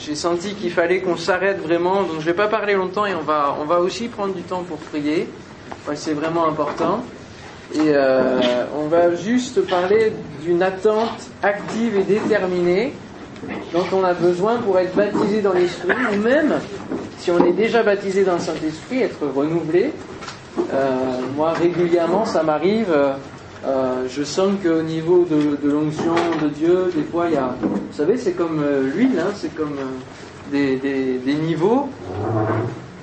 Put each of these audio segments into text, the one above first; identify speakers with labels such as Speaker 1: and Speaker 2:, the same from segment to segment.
Speaker 1: j'ai senti qu'il fallait qu'on s'arrête vraiment, donc je vais pas parler longtemps et on va, on va aussi prendre du temps pour prier. c'est vraiment important. Et euh, on va juste parler d'une attente active et déterminée dont on a besoin pour être baptisé dans l'Esprit, ou même si on est déjà baptisé dans le Saint-Esprit, être renouvelé. Euh, moi, régulièrement, ça m'arrive. Euh, je sens qu'au niveau de, l'onction de Dieu, des fois, il y a, vous savez, c'est comme euh, l'huile, hein, c'est comme euh, des, niveaux.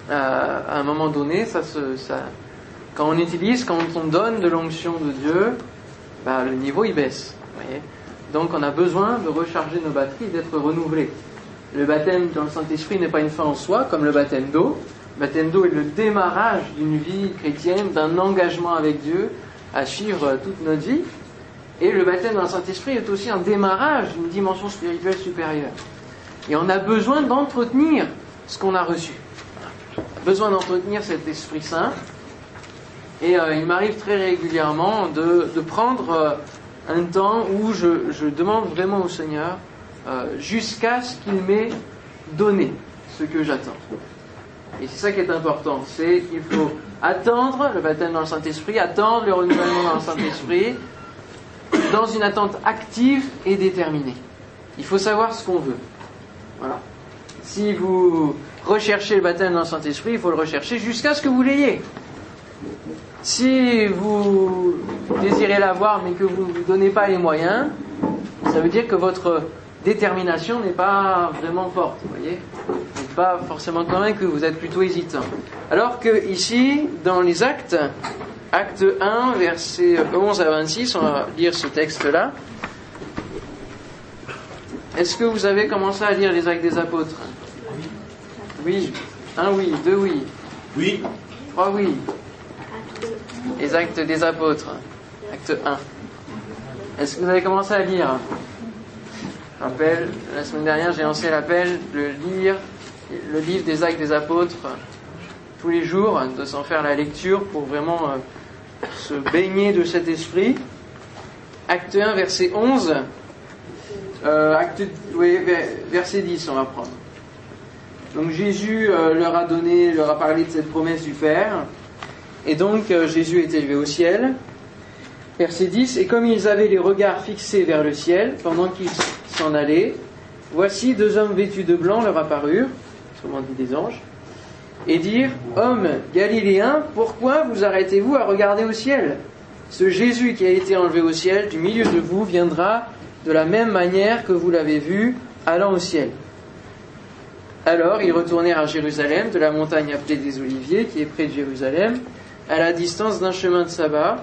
Speaker 1: à un moment donné, ça se, quand on utilise, quand on donne de l'onction de Dieu, bah, le niveau il baisse. Donc on a besoin de recharger nos batteries, d'être renouvelés. Le baptême dans le Saint-Esprit n'est pas une fin en soi, comme le baptême d'eau. Le baptême d'eau est le démarrage d'une vie chrétienne, d'un engagement avec Dieu à suivre toute notre vie. Et le baptême dans le Saint-Esprit est aussi un démarrage d'une dimension spirituelle supérieure. Et on a besoin d'entretenir ce qu'on a reçu. Besoin d'entretenir cet Esprit Saint et euh, il m'arrive très régulièrement de, prendre euh, un temps où je, je, demande vraiment au Seigneur euh, jusqu'à ce qu'il m'ait donné ce que j'attends. Et c'est ça qui est important, c'est qu'il faut attendre le baptême dans le Saint-Esprit, attendre le renouvellement dans le Saint-Esprit, dans une attente active et déterminée. Il faut savoir ce qu'on veut. Voilà. Si vous recherchez le baptême dans le Saint-Esprit, il faut le rechercher jusqu'à ce que vous l'ayez. Si vous désirez l'avoir mais que vous ne vous donnez pas les moyens, ça veut dire que votre détermination n'est pas vraiment forte, vous voyez Vous n'êtes pas forcément convaincu, vous êtes plutôt hésitant. Alors que ici, dans les actes, acte 1, versets 11 à 26, on va lire ce texte-là. Est-ce que vous avez commencé à lire les actes des apôtres? Oui. Un oui, deux oui.
Speaker 2: Oui.
Speaker 1: Trois oui. Les actes des apôtres, acte 1. Est-ce que vous avez commencé à lire? Rappelle, la semaine dernière, j'ai lancé l'appel de lire le livre des actes des apôtres tous les jours, de s'en faire la lecture pour vraiment euh, se baigner de cet esprit. Acte 1, verset 11. Euh, acte, oui, verset 10, on va prendre. Donc Jésus euh, leur a donné, leur a parlé de cette promesse du Père. Et donc Jésus est élevé au ciel. Verset 10, et comme ils avaient les regards fixés vers le ciel, pendant qu'ils s'en allaient, voici deux hommes vêtus de blanc leur apparurent, autrement dit des anges, et dirent, Hommes galiléens, pourquoi vous arrêtez-vous à regarder au ciel? Ce Jésus qui a été enlevé au ciel du milieu de vous viendra de la même manière que vous l'avez vu allant au ciel. Alors ils retournèrent à Jérusalem, de la montagne appelée des Oliviers, qui est près de Jérusalem, à la distance d'un chemin de sabbat.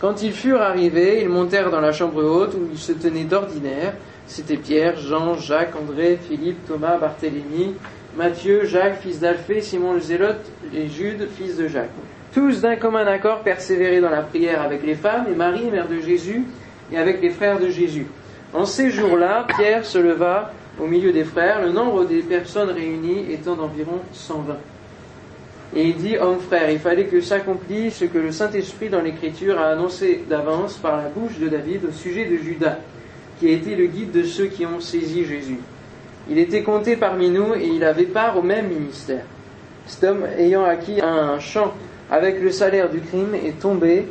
Speaker 1: Quand ils furent arrivés, ils montèrent dans la chambre haute où ils se tenaient d'ordinaire. C'étaient Pierre, Jean, Jacques, André, Philippe, Thomas, Barthélemy, Matthieu, Jacques, fils d'Alphée, Simon le Zélote et Jude, fils de Jacques. Tous d'un commun accord persévéraient dans la prière avec les femmes et Marie, mère de Jésus, et avec les frères de Jésus. En ces jours-là, Pierre se leva au milieu des frères, le nombre des personnes réunies étant d'environ 120. Et il dit, homme frère, il fallait que s'accomplisse ce que le Saint-Esprit dans l'Écriture a annoncé d'avance par la bouche de David au sujet de Judas, qui a été le guide de ceux qui ont saisi Jésus. Il était compté parmi nous et il avait part au même ministère. Cet homme, ayant acquis un champ avec le salaire du crime, est tombé,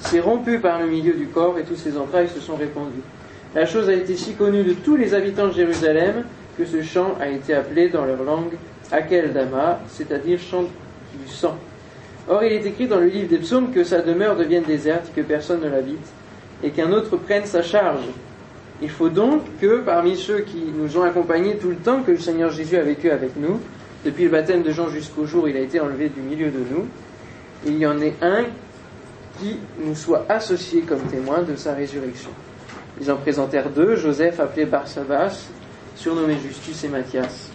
Speaker 1: s'est rompu par le milieu du corps et tous ses entrailles se sont répandues. La chose a été si connue de tous les habitants de Jérusalem que ce champ a été appelé dans leur langue Akeldama, c'est-à-dire champ du sang. Or, il est écrit dans le livre des psaumes que sa demeure devienne déserte, que personne ne l'habite, et qu'un autre prenne sa charge. Il faut donc que parmi ceux qui nous ont accompagnés tout le temps que le Seigneur Jésus a vécu avec nous, depuis le baptême de Jean jusqu'au jour où il a été enlevé du milieu de nous, il y en ait un qui nous soit associé comme témoin de sa résurrection. Ils en présentèrent deux, Joseph appelé Barsabas, surnommé Justus et Matthias.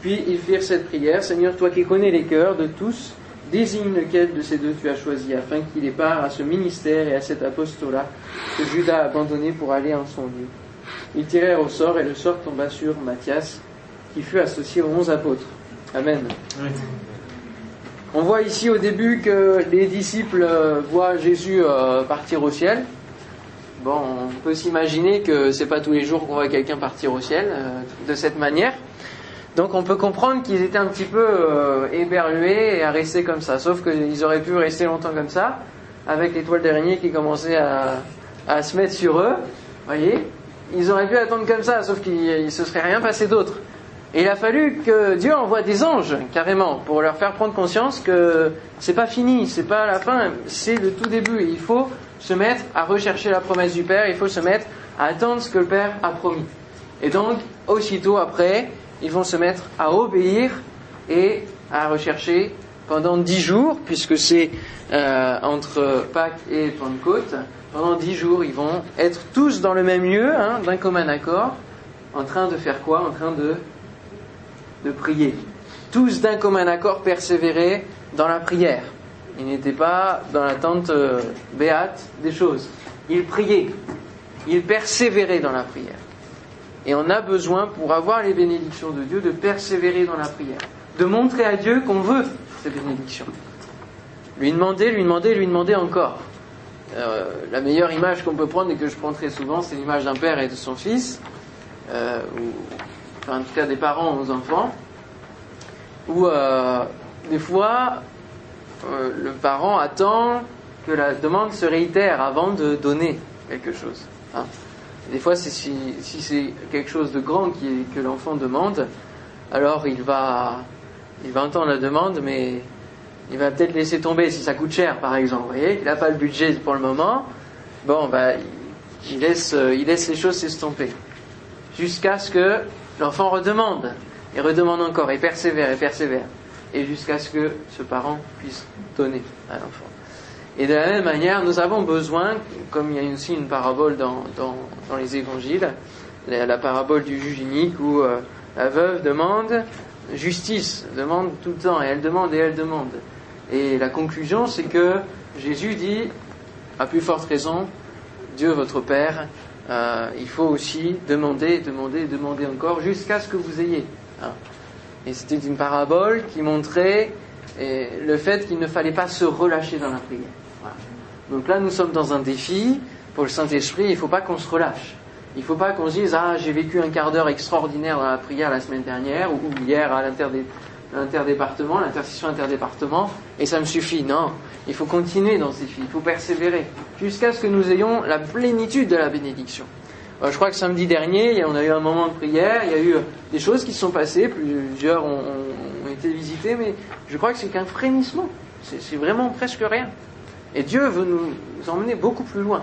Speaker 1: Puis ils firent cette prière, Seigneur, toi qui connais les cœurs de tous, désigne lequel de ces deux tu as choisi, afin qu'il ait part à ce ministère et à cet apostolat que Judas a abandonné pour aller en son lieu. Ils tirèrent au sort et le sort tomba sur Matthias, qui fut associé aux onze apôtres. Amen. On voit ici au début que les disciples voient Jésus euh, partir au ciel. Bon, on peut s'imaginer que c'est pas tous les jours qu'on voit quelqu'un partir au ciel euh, de cette manière. Donc on peut comprendre qu'ils étaient un petit peu euh, éberlués et à rester comme ça. Sauf qu'ils auraient pu rester longtemps comme ça, avec l'étoile d'araignée qui commençait à, se mettre sur eux. Voyez? Ils auraient pu attendre comme ça, sauf qu'il ne se serait rien passé d'autre. Et il a fallu que Dieu envoie des anges, carrément, pour leur faire prendre conscience que c'est pas fini, c'est pas la fin, c'est le tout début. il faut se mettre à rechercher la promesse du Père, il faut se mettre à attendre ce que le Père a promis. Et donc, aussitôt après, ils vont se mettre à obéir et à rechercher pendant dix jours, puisque c'est euh, entre Pâques et Pentecôte, pendant dix jours, ils vont être tous dans le même lieu, hein, d'un commun accord, en train de faire quoi? En train de de prier. Tous d'un commun accord persévéraient dans la prière. Ils n'étaient pas dans l'attente euh, béate des choses. Ils priaient. Ils persévéraient dans la prière. Et on a besoin, pour avoir les bénédictions de Dieu, de persévérer dans la prière. De montrer à Dieu qu'on veut ces bénédictions. Lui demander, lui demander, lui demander encore. Euh, la meilleure image qu'on peut prendre et que je prends très souvent, c'est l'image d'un père et de son fils, euh, en tout cas des parents aux enfants, où euh, des fois le parent attend que la demande se réitère avant de donner quelque chose. Hein. Des fois, si, c'est quelque chose de grand que l'enfant demande, alors il va, il va entendre la demande, mais il va peut-être laisser tomber si ça coûte cher, par exemple. Vous voyez, il n'a pas le budget pour le moment. Bon, bah, il laisse, il laisse les choses s'estomper jusqu'à ce que L'enfant redemande, et redemande encore, et persévère, et persévère, et jusqu'à ce que ce parent puisse donner à l'enfant. Et de la même manière, nous avons besoin, comme il y a aussi une parabole dans, dans, les évangiles, la, parabole du juge unique où euh, la veuve demande justice, demande tout le temps, et elle demande et elle demande. Et la conclusion, c'est que Jésus dit, à plus forte raison, Dieu votre Père euh, il faut aussi demander, demander, demander encore jusqu'à ce que vous ayez. Hein. Et c'était une parabole qui montrait le fait qu'il ne fallait pas se relâcher dans la prière. Donc là, nous sommes dans un défi pour le Saint-Esprit. Il ne faut pas qu'on se relâche. Il ne faut pas qu'on se dise Ah, j'ai vécu un quart d'heure extraordinaire dans la prière la semaine dernière ou hier à l'interdépartement, l'intercession interdépartement, et ça me suffit. Non, il faut continuer dans ces défi. Il faut persévérer jusqu'à ce que nous ayons la plénitude de la bénédiction. Euh, je crois que samedi dernier, on a eu un moment de prière, il y a eu des choses qui se sont passées, plusieurs ont, été visitées, mais je crois que c'est qu'un frémissement. C'est vraiment presque rien. Et Dieu veut nous emmener beaucoup plus loin.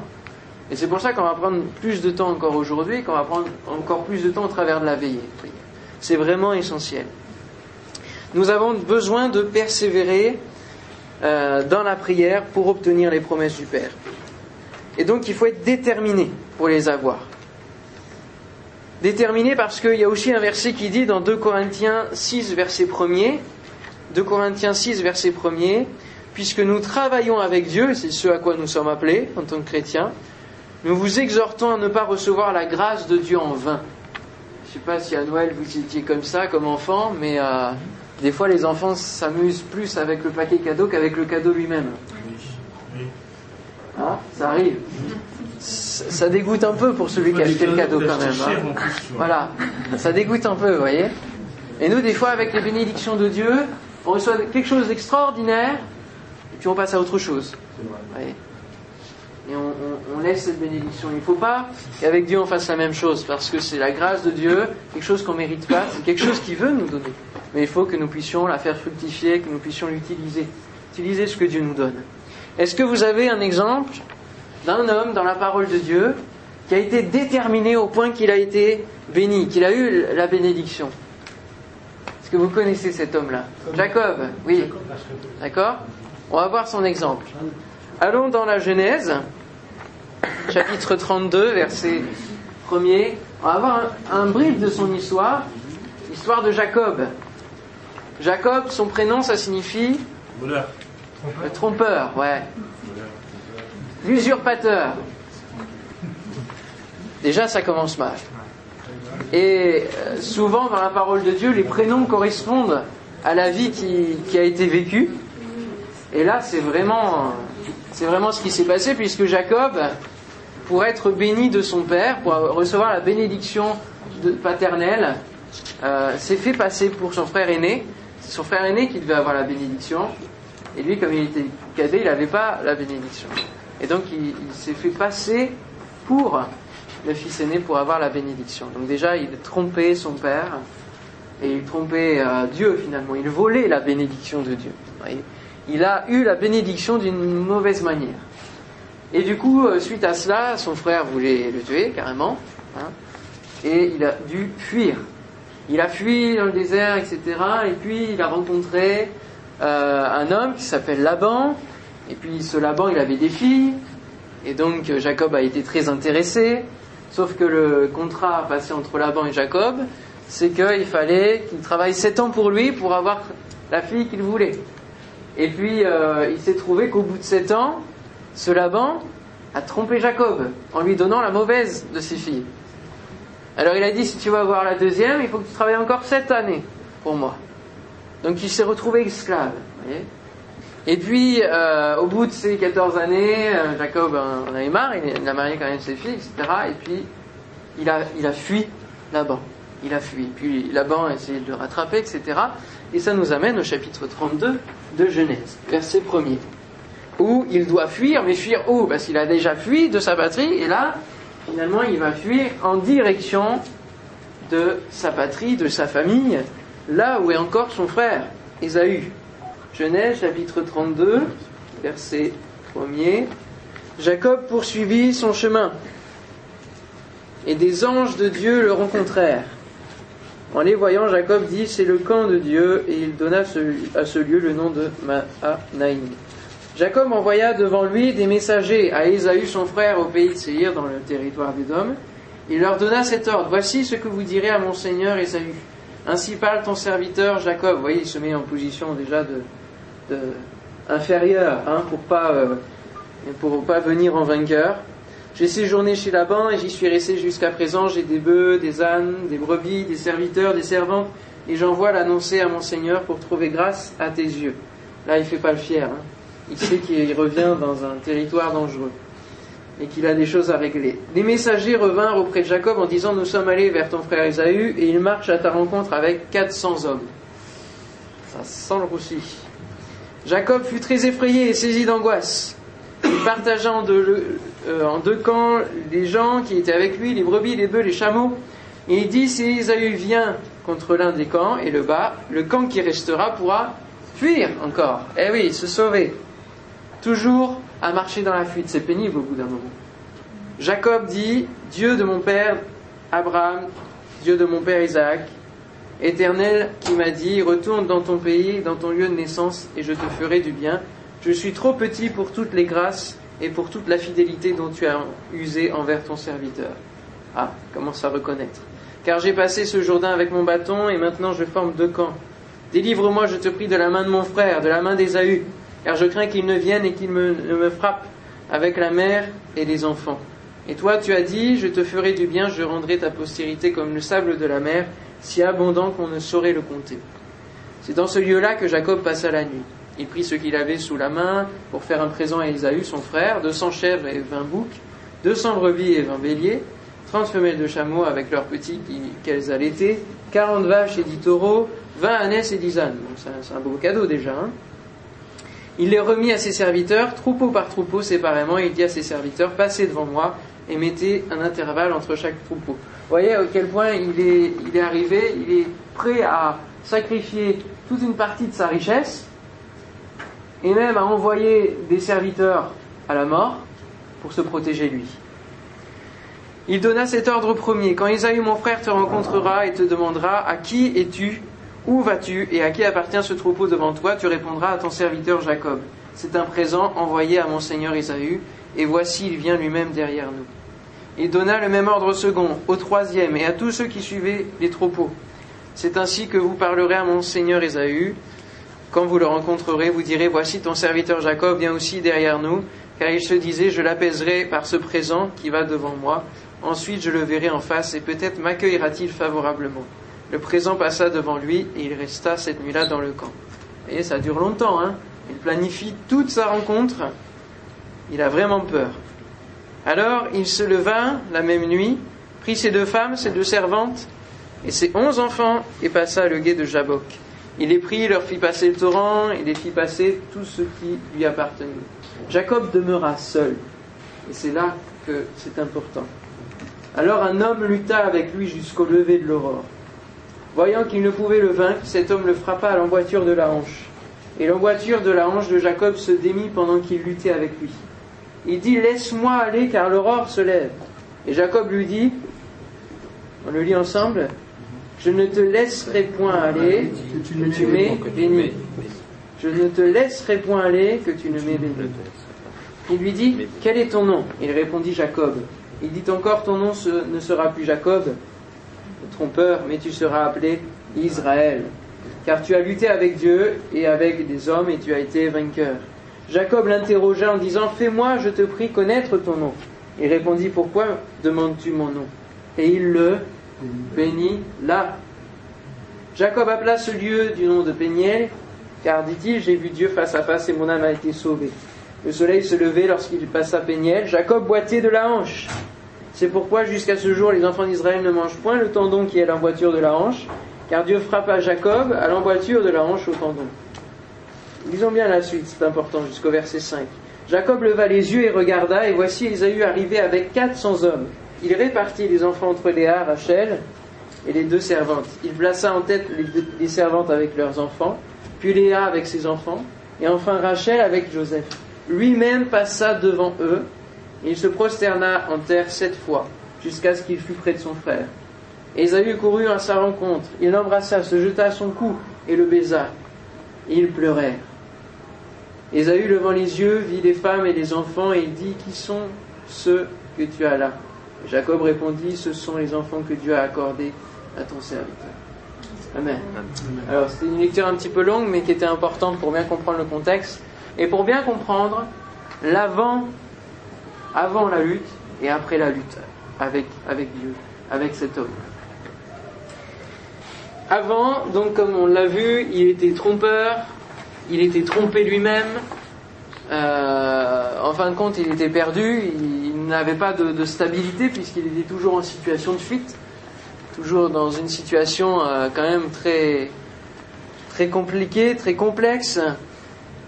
Speaker 1: Et c'est pour ça qu'on va prendre plus de temps encore aujourd'hui, qu'on va prendre encore plus de temps au travers de la veillée. C'est vraiment essentiel. Nous avons besoin de persévérer euh, dans la prière pour obtenir les promesses du Père. Et donc il faut être déterminé pour les avoir. Déterminé parce qu'il y a aussi un verset qui dit dans 2 Corinthiens 6, verset 1er, 2 Corinthiens 6, verset 1er, puisque nous travaillons avec Dieu, c'est ce à quoi nous sommes appelés en tant que chrétiens, nous vous exhortons à ne pas recevoir la grâce de Dieu en vain. Je ne sais pas si à Noël vous étiez comme ça, comme enfant, mais euh, des fois les enfants s'amusent plus avec le paquet cadeau qu'avec le cadeau lui-même. Ah, ça arrive. Ça dégoûte un peu pour celui qui a acheté le cadeau quand même. Hein. Voilà, ça dégoûte un peu, vous voyez. Et nous, des fois, avec les bénédictions de Dieu, on reçoit quelque chose d'extraordinaire, et puis on passe à autre chose. Et on, laisse cette bénédiction. Il ne faut pas qu'avec Dieu on fasse la même chose, parce que c'est la grâce de Dieu, quelque chose qu'on ne mérite pas, c'est quelque chose qu'il veut nous donner. Mais il faut que nous puissions la faire fructifier, que nous puissions l'utiliser. Utiliser ce que Dieu nous donne. Est-ce que vous avez un exemple d'un homme dans la parole de Dieu qui a été déterminé au point qu'il a été béni, qu'il a eu la bénédiction? Est-ce que vous connaissez cet homme-là? Jacob, oui. D'accord? On va voir son exemple. Allons dans la Genèse, chapitre 32, verset 1er. On va voir un, un brief de son histoire, l'histoire de Jacob. Jacob, son prénom, ça signifie le trompeur, ouais. L'usurpateur. Déjà, ça commence mal. Et euh, souvent, dans la parole de Dieu, les prénoms correspondent à la vie qui, a été vécue. Et là, c'est vraiment, c'est vraiment ce qui s'est passé, puisque Jacob, pour être béni de son père, pour recevoir la bénédiction paternelle, euh, s'est fait passer pour son frère aîné. C'est son frère aîné qui devait avoir la bénédiction. Et lui, comme il était cadet, il n'avait pas la bénédiction. Et donc, il, s'est fait passer pour le fils aîné pour avoir la bénédiction. Donc déjà, il trompait son père et il trompait euh, Dieu finalement. Il volait la bénédiction de Dieu. Il a eu la bénédiction d'une mauvaise manière. Et du coup, euh, suite à cela, son frère voulait le tuer carrément. Hein, et il a dû fuir. Il a fui dans le désert, etc. Et puis il a rencontré euh, un homme qui s'appelle Laban. Et puis ce Laban, il avait des filles. Et donc Jacob a été très intéressé. Sauf que le contrat passé entre Laban et Jacob, c'est qu'il fallait qu'il travaille sept ans pour lui pour avoir la fille qu'il voulait. Et puis euh, il s'est trouvé qu'au bout de sept ans, ce Laban a trompé Jacob en lui donnant la mauvaise de ses filles. Alors il a dit, si tu veux avoir la deuxième, il faut que tu travailles encore sept années pour moi. Donc il s'est retrouvé esclave. et puis, euh, au bout de ces 14 années, euh, Jacob en avait marre, il a marié quand même ses filles, etc. Et puis, il a, il a fui Laban. Il a fui. Puis Laban a essayé de le rattraper, etc. Et ça nous amène au chapitre 32 de Genèse, verset 1er. Où il doit fuir, mais fuir où? Parce qu'il a déjà fui de sa patrie, et là, finalement, il va fuir en direction de sa patrie, de sa famille, là où est encore son frère, Ésaü. Genèse chapitre 32, verset 1er. Jacob poursuivit son chemin, et des anges de Dieu le rencontrèrent. En les voyant, Jacob dit, c'est le camp de Dieu, et il donna à ce lieu le nom de Mahanaïm. Jacob envoya devant lui des messagers à Ésaü son frère au pays de Séir dans le territoire d'Édom. Il leur donna cet ordre. Voici ce que vous direz à mon seigneur Ésaü. Ainsi parle ton serviteur Jacob. Vous voyez, il se met en position déjà de, hein, pour pas euh, pas venir en vainqueur. J'ai séjourné chez Laban et j'y suis resté jusqu'à présent. J'ai des bœufs, des ânes, des brebis, des serviteurs, des servantes, et j'envoie l'annoncer à mon Seigneur pour trouver grâce à tes yeux. Là, il fait pas le fier. Hein il sait qu'il revient dans un territoire dangereux et qu'il a des choses à régler. Des messagers revinrent auprès de Jacob en disant Nous sommes allés vers ton frère Esaü et il marche à ta rencontre avec 400 hommes. Ça sent le roussi. Jacob fut très effrayé et saisi d'angoisse. Il partagea euh, en deux, camps les gens qui étaient avec lui, les brebis, les bœufs, les chameaux. Et il dit Si Esaü vient contre l'un des camps et le bat, le camp qui restera pourra fuir encore. Eh oui, se sauver toujours à marcher dans la fuite. C'est pénible au bout d'un moment. Jacob dit, Dieu de mon père Abraham, Dieu de mon père Isaac, Éternel qui m'a dit, retourne dans ton pays, dans ton lieu de naissance, et je te ferai du bien. Je suis trop petit pour toutes les grâces et pour toute la fidélité dont tu as usé envers ton serviteur. Ah, commence à reconnaître. Car j'ai passé ce Jourdain avec mon bâton, et maintenant je forme deux camps. Délivre-moi, je te prie, de la main de mon frère, de la main d'Ésaü, car je crains qu'il ne vienne et qu'il me, ne me frappe avec la mère et les enfants. Et toi, tu as dit, je te ferai du bien, je rendrai ta postérité comme le sable de la mer, si abondant qu'on ne saurait le compter. C'est dans ce lieu-là que Jacob passa la nuit. Il prit ce qu'il avait sous la main pour faire un présent à Ésaü, son frère, deux cents chèvres et vingt boucs, deux cents brebis et vingt béliers, trente femelles de chameaux avec leurs petits qu'elles allaitaient, quarante vaches et dix taureaux, vingt ânesses et dix ânes. c'est un beau cadeau déjà. Hein il les remit à ses serviteurs, troupeau par troupeau séparément, et il dit à ses serviteurs, passez devant moi et mettez un intervalle entre chaque troupeau. Vous voyez à quel point il est arrivé, il est prêt à sacrifier toute une partie de sa richesse, et même à envoyer des serviteurs à la mort pour se protéger lui. Il donna cet ordre premier. Quand Isaïe mon frère te rencontrera et te demandera à qui es-tu? Où vas-tu? Et à qui appartient ce troupeau devant toi? Tu répondras à ton serviteur Jacob. C'est un présent envoyé à mon seigneur Isaü, et voici il vient lui-même derrière nous. Il donna le même ordre au second, au troisième, et à tous ceux qui suivaient les troupeaux. C'est ainsi que vous parlerez à mon seigneur Ésaü. Quand vous le rencontrerez, vous direz, voici ton serviteur Jacob vient aussi derrière nous, car il se disait, je l'apaiserai par ce présent qui va devant moi. Ensuite, je le verrai en face, et peut-être m'accueillera-t-il favorablement. Le présent passa devant lui et il resta cette nuit-là dans le camp. Et ça dure longtemps, hein. Il planifie toute sa rencontre. Il a vraiment peur. Alors il se leva la même nuit, prit ses deux femmes, ses deux servantes, et ses onze enfants, et passa le guet de Jabok. Il les prit, leur fit passer le torrent, et les fit passer tout ce qui lui appartenait. Jacob demeura seul, et c'est là que c'est important. Alors un homme lutta avec lui jusqu'au lever de l'aurore. Voyant qu'il ne pouvait le vaincre, cet homme le frappa à l'emboîture de la hanche. Et l'emboîture de la hanche de Jacob se démit pendant qu'il luttait avec lui. Il dit, Laisse-moi aller, car l'aurore se lève. Et Jacob lui dit, on le lit ensemble, Je ne te laisserai point aller, que tu m'aies béni. Je ne te laisserai point aller, que tu ne m'aies béni. Il lui dit, Quel est ton nom? Il répondit Jacob. Il dit encore, Ton nom ne sera plus Jacob, trompeur, mais tu seras appelé Israël, car tu as lutté avec Dieu et avec des hommes et tu as été vainqueur. Jacob l'interrogea en disant, Fais-moi, je te prie, connaître ton nom. Il répondit, Pourquoi demandes-tu mon nom? Et il le bénit là. Jacob appela ce lieu du nom de Péniel, car dit-il, j'ai vu Dieu face à face et mon âme a été sauvée. Le soleil se levait lorsqu'il passa Péniel. Jacob boitait de la hanche. C'est pourquoi jusqu'à ce jour les enfants d'Israël ne mangent point le tendon qui est l'emboîture de la hanche, car Dieu frappa Jacob à l'emboîture de la hanche au tendon. Lisons bien la suite, c'est important, jusqu'au verset 5. Jacob leva les yeux et regarda, et voici Ésaü arrivé avec quatre cents hommes. Il répartit les enfants entre Léa, Rachel et les deux servantes. Il plaça en tête les, servantes avec leurs enfants, puis Léa avec ses enfants, et enfin Rachel avec Joseph. Lui-même passa devant eux, il se prosterna en terre sept fois, jusqu'à ce qu'il fût près de son frère. Ésaü courut à sa rencontre, il l'embrassa, se jeta à son cou et le baisa. ils pleurèrent. Ésaü, levant les yeux, vit les femmes et les enfants, et dit, Qui sont ceux que tu as là? Jacob répondit, Ce sont les enfants que Dieu a accordés à ton serviteur. Amen. Alors, c'était une lecture un petit peu longue, mais qui était importante pour bien comprendre le contexte, et pour bien comprendre l'avant avant la lutte et après la lutte avec, avec Dieu, avec cet homme. Avant, donc comme on l'a vu, il était trompeur, il était trompé lui-même, euh, en fin de compte il était perdu, il, n'avait pas de, stabilité puisqu'il était toujours en situation de fuite, toujours dans une situation euh, quand même très, très compliquée, très complexe.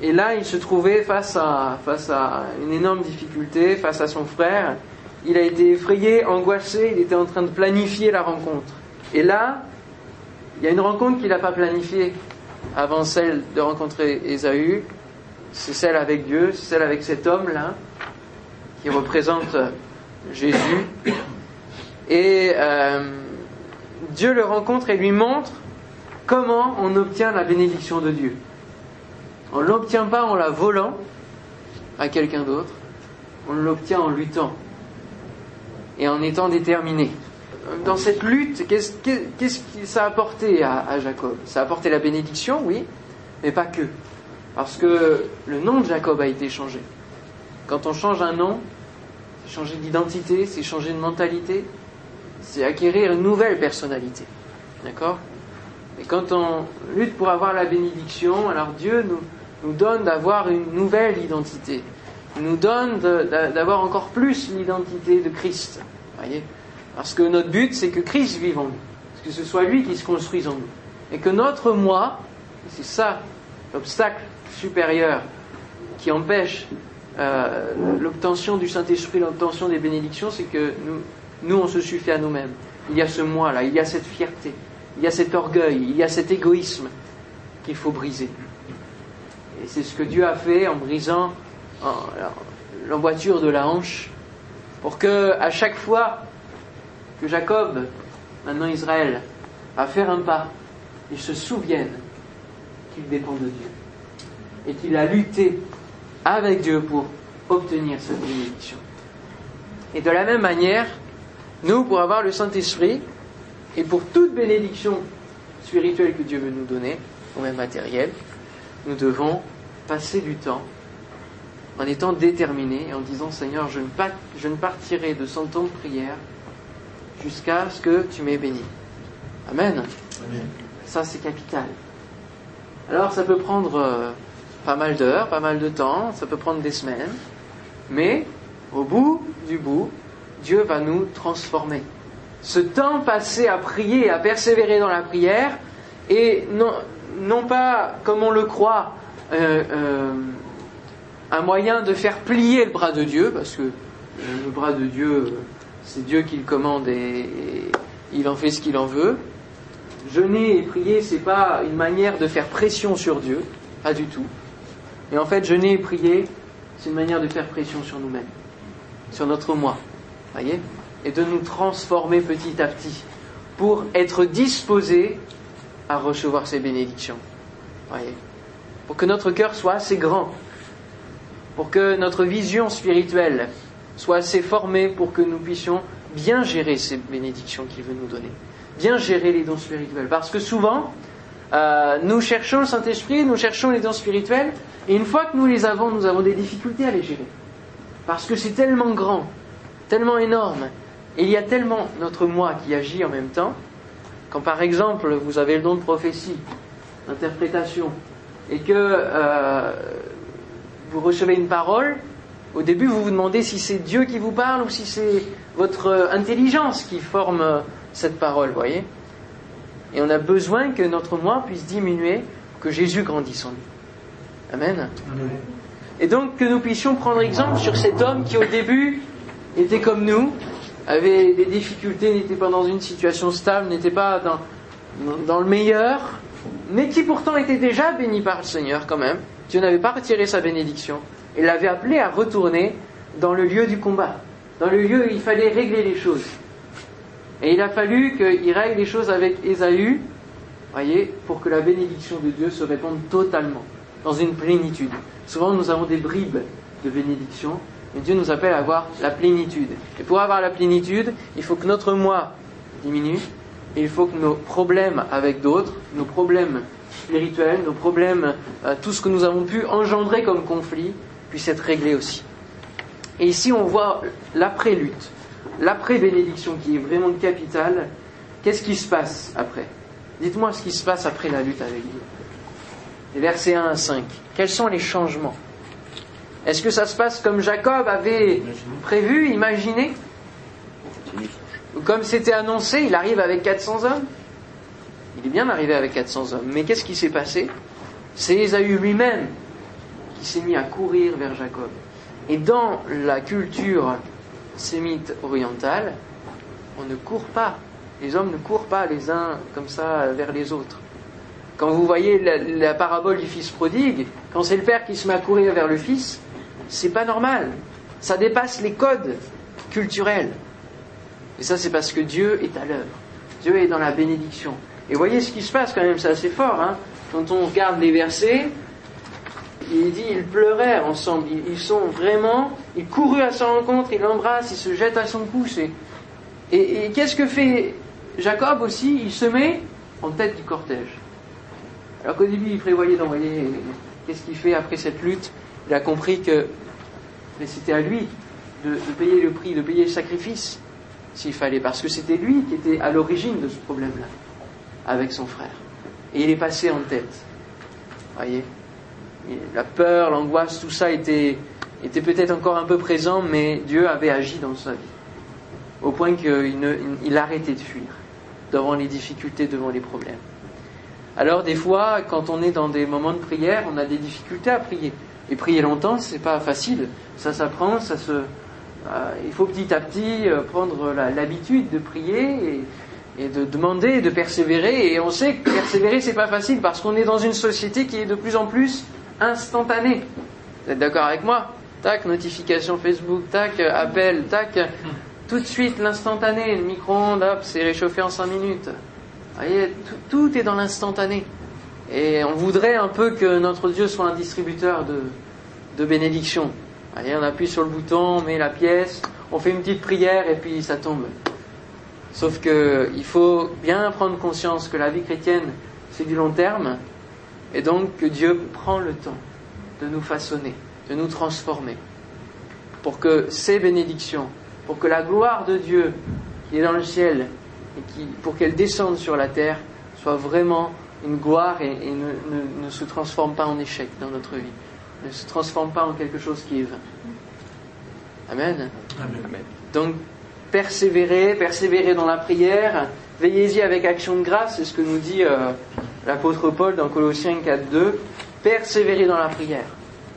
Speaker 1: Et là, il se trouvait face à, face à une énorme difficulté, face à son frère. Il a été effrayé, angoissé, il était en train de planifier la rencontre. Et là, il y a une rencontre qu'il n'a pas planifiée avant celle de rencontrer Ésaü. C'est celle avec Dieu, c'est celle avec cet homme-là, qui représente Jésus. Et euh, Dieu le rencontre et lui montre comment on obtient la bénédiction de Dieu. On ne l'obtient pas en la volant à quelqu'un d'autre, on l'obtient en luttant et en étant déterminé. Dans cette lutte, qu'est-ce que ça a apporté à, Jacob? Ça a apporté la bénédiction, oui, mais pas que. Parce que le nom de Jacob a été changé. Quand on change un nom, c'est changer d'identité, c'est changer de mentalité, c'est acquérir une nouvelle personnalité. D'accord? Et quand on lutte pour avoir la bénédiction, alors Dieu nous, donne d'avoir une nouvelle identité, nous donne d'avoir encore plus l'identité de Christ. Voyez? Parce que notre but, c'est que Christ vive en nous, que ce soit lui qui se construise en nous. Et que notre moi, c'est ça l'obstacle supérieur qui empêche euh, l'obtention du Saint-Esprit, l'obtention des bénédictions, c'est que nous, nous, on se suffit à nous-mêmes. Il y a ce moi-là, il y a cette fierté, il y a cet orgueil, il y a cet égoïsme qu'il faut briser. Et c'est ce que Dieu a fait en brisant l'emboîture de la hanche pour que, à chaque fois que Jacob, maintenant Israël, va faire un pas, il se souvienne qu'il dépend de Dieu et qu'il a lutté avec Dieu pour obtenir cette bénédiction. Et de la même manière, nous, pour avoir le Saint-Esprit, et pour toute bénédiction spirituelle que Dieu veut nous donner, ou même matérielle, nous devons passer du temps en étant déterminés et en disant Seigneur, je ne, partirai de son temps de prière jusqu'à ce que tu m'aies béni. Amen. Ça, c'est capital. Alors, ça peut prendre euh, pas mal d'heures, pas mal de temps, ça peut prendre des semaines, mais au bout du bout, Dieu va nous transformer. Ce temps passé à prier, à persévérer dans la prière, et non, pas, comme on le croit, euh, euh, un moyen de faire plier le bras de Dieu, parce que le bras de Dieu, c'est Dieu qui le commande et, il en fait ce qu'il en veut. Jeûner et prier, c'est pas une manière de faire pression sur Dieu, pas du tout. Et en fait, jeûner et prier, c'est une manière de faire pression sur nous-mêmes, sur notre moi, voyez, et de nous transformer petit à petit pour être disposés à recevoir ces bénédictions, voyez, pour que notre cœur soit assez grand, pour que notre vision spirituelle soit assez formée pour que nous puissions bien gérer ces bénédictions qu'il veut nous donner, bien gérer les dons spirituels, parce que souvent, euh, nous cherchons le Saint-Esprit, nous cherchons les dons spirituels, et une fois que nous les avons, nous avons des difficultés à les gérer. Parce que c'est tellement grand, tellement énorme, et il y a tellement notre moi qui agit en même temps, quand par exemple vous avez le don de prophétie, d'interprétation, et que euh, vous recevez une parole, au début vous vous demandez si c'est Dieu qui vous parle ou si c'est votre intelligence qui forme cette parole, voyez? Et on a besoin que notre moi puisse diminuer, que Jésus grandisse en nous. Amen. Et donc que nous puissions prendre exemple sur cet homme qui au début était comme nous, avait des difficultés, n'était pas dans une situation stable, n'était pas dans, dans le meilleur, mais qui pourtant était déjà béni par le Seigneur quand même. Dieu n'avait pas retiré sa bénédiction et l'avait appelé à retourner dans le lieu du combat, dans le lieu où il fallait régler les choses. Et il a fallu qu'il règle les choses avec Ésaü, voyez, pour que la bénédiction de Dieu se répande totalement dans une plénitude. Souvent, nous avons des bribes de bénédiction, mais Dieu nous appelle à avoir la plénitude. Et pour avoir la plénitude, il faut que notre moi diminue, et il faut que nos problèmes avec d'autres, nos problèmes spirituels, nos problèmes, euh, tout ce que nous avons pu engendrer comme conflit, puissent être réglés aussi. Et ici, on voit l'après-lutte, l'après-bénédiction qui est vraiment capitale. Qu'est-ce qui se passe après? Dites-moi ce qui se passe après la lutte avec Dieu les versets 1 à 5. Quels sont les changements? Est-ce que ça se passe comme Jacob avait prévu, imaginé? Ou comme c'était annoncé, il arrive avec 400 hommes? Il est bien arrivé avec 400 hommes. Mais qu'est-ce qui s'est passé? C'est Ésaü lui-même qui s'est mis à courir vers Jacob. Et dans la culture sémite orientale, on ne court pas. Les hommes ne courent pas les uns comme ça vers les autres. Quand vous voyez la, parabole du fils prodigue, quand c'est le père qui se met à courir vers le fils, c'est pas normal. Ça dépasse les codes culturels. Et ça, c'est parce que Dieu est à l'œuvre. Dieu est dans la bénédiction. Et voyez ce qui se passe quand même, c'est assez fort. Hein quand on regarde les versets, il dit ils pleuraient ensemble. Ils, sont vraiment, ils coururent à sa rencontre, ils l'embrassent, ils se jettent à son cou. Et, qu'est-ce que fait Jacob aussi? Il se met en tête du cortège. Alors qu'au début, il prévoyait d'envoyer. Qu'est-ce qu'il fait après cette lutte? Il a compris que c'était à lui de, payer le prix, de payer le sacrifice, s'il fallait, parce que c'était lui qui était à l'origine de ce problème-là, avec son frère. Et il est passé en tête. Voyez? La peur, l'angoisse, tout ça était, était peut-être encore un peu présent, mais Dieu avait agi dans sa vie. Au point qu'il il arrêtait de fuir devant les difficultés, devant les problèmes. Alors des fois, quand on est dans des moments de prière, on a des difficultés à prier. Et prier longtemps, c'est pas facile. Ça s'apprend, ça se. Euh, il faut petit à petit euh, prendre l'habitude de prier et, de demander, et de persévérer. Et on sait que persévérer, c'est pas facile parce qu'on est dans une société qui est de plus en plus instantanée. Vous êtes d'accord avec moi Tac, notification Facebook, tac, appel, tac. Tout de suite, l'instantané, le micro-ondes, hop, c'est réchauffé en 5 minutes voyez, tout, est dans l'instantané. Et on voudrait un peu que notre Dieu soit un distributeur de, de bénédictions. Voyez, on appuie sur le bouton, on met la pièce, on fait une petite prière et puis ça tombe. Sauf que il faut bien prendre conscience que la vie chrétienne, c'est du long terme, et donc que Dieu prend le temps de nous façonner, de nous transformer, pour que ces bénédictions, pour que la gloire de Dieu qui est dans le ciel et pour qu'elle descende sur la terre, soit vraiment une gloire et, ne, se transforme pas en échec dans notre vie, ne se transforme pas en quelque chose qui est vain. Amen. Amen. Donc, persévérer, persévérer dans la prière, veillez-y avec action de grâce, c'est ce que nous dit euh, l'apôtre Paul dans Colossiens 4.2, persévérer dans la prière.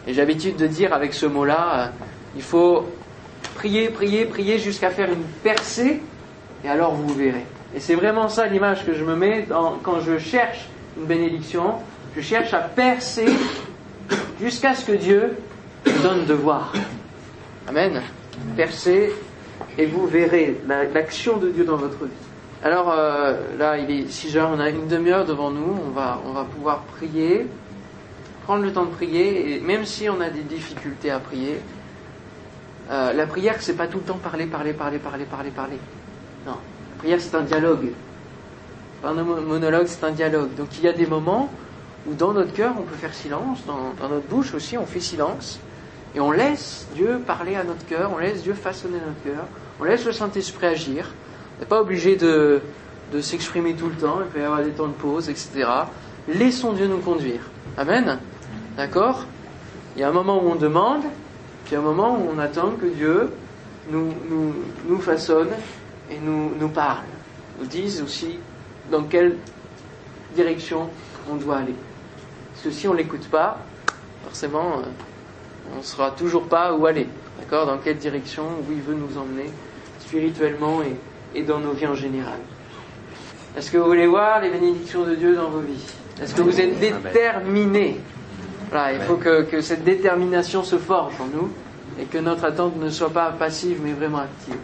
Speaker 1: Et j'ai l'habitude de dire avec ce mot-là, euh, il faut prier, prier, prier jusqu'à faire une percée, et alors vous verrez. Et c'est vraiment ça l'image que je me mets quand je cherche une bénédiction, je cherche à percer jusqu'à ce que Dieu me donne de voir. Amen. Percez et vous verrez l'action de Dieu dans votre vie. Alors euh, là, il est 6 heures, on a une demi-heure devant nous, on va, on va pouvoir prier, prendre le temps de prier, et même si on a des difficultés à prier, euh, la prière, c'est pas tout le temps parler, parler, parler, parler, parler, parler. Non, la prière, c'est un dialogue. Pas un monologue, c'est un dialogue. Donc il y a des moments où dans notre cœur, on peut faire silence, dans, dans notre bouche aussi, on fait silence, et on laisse Dieu parler à notre cœur, on laisse Dieu façonner notre cœur, on laisse le Saint-Esprit agir. N'est pas obligé de, de s'exprimer tout le temps, il peut y avoir des temps de pause, etc. Laissons Dieu nous conduire. Amen D'accord? Il y a un moment où on demande, puis un moment où on attend que Dieu nous, nous, façonne et nous, nous parle, nous dise aussi dans quelle direction on doit aller. Parce que si on ne l'écoute pas, forcément, euh, on ne saura toujours pas où aller, d'accord? Dans quelle direction, où il veut nous emmener spirituellement et, dans nos vies en général. Est-ce que vous voulez voir les bénédictions de Dieu dans vos vies? Est-ce que vous êtes déterminés? Voilà, il faut que, que cette détermination se forge en nous et que notre attente ne soit pas passive mais vraiment active.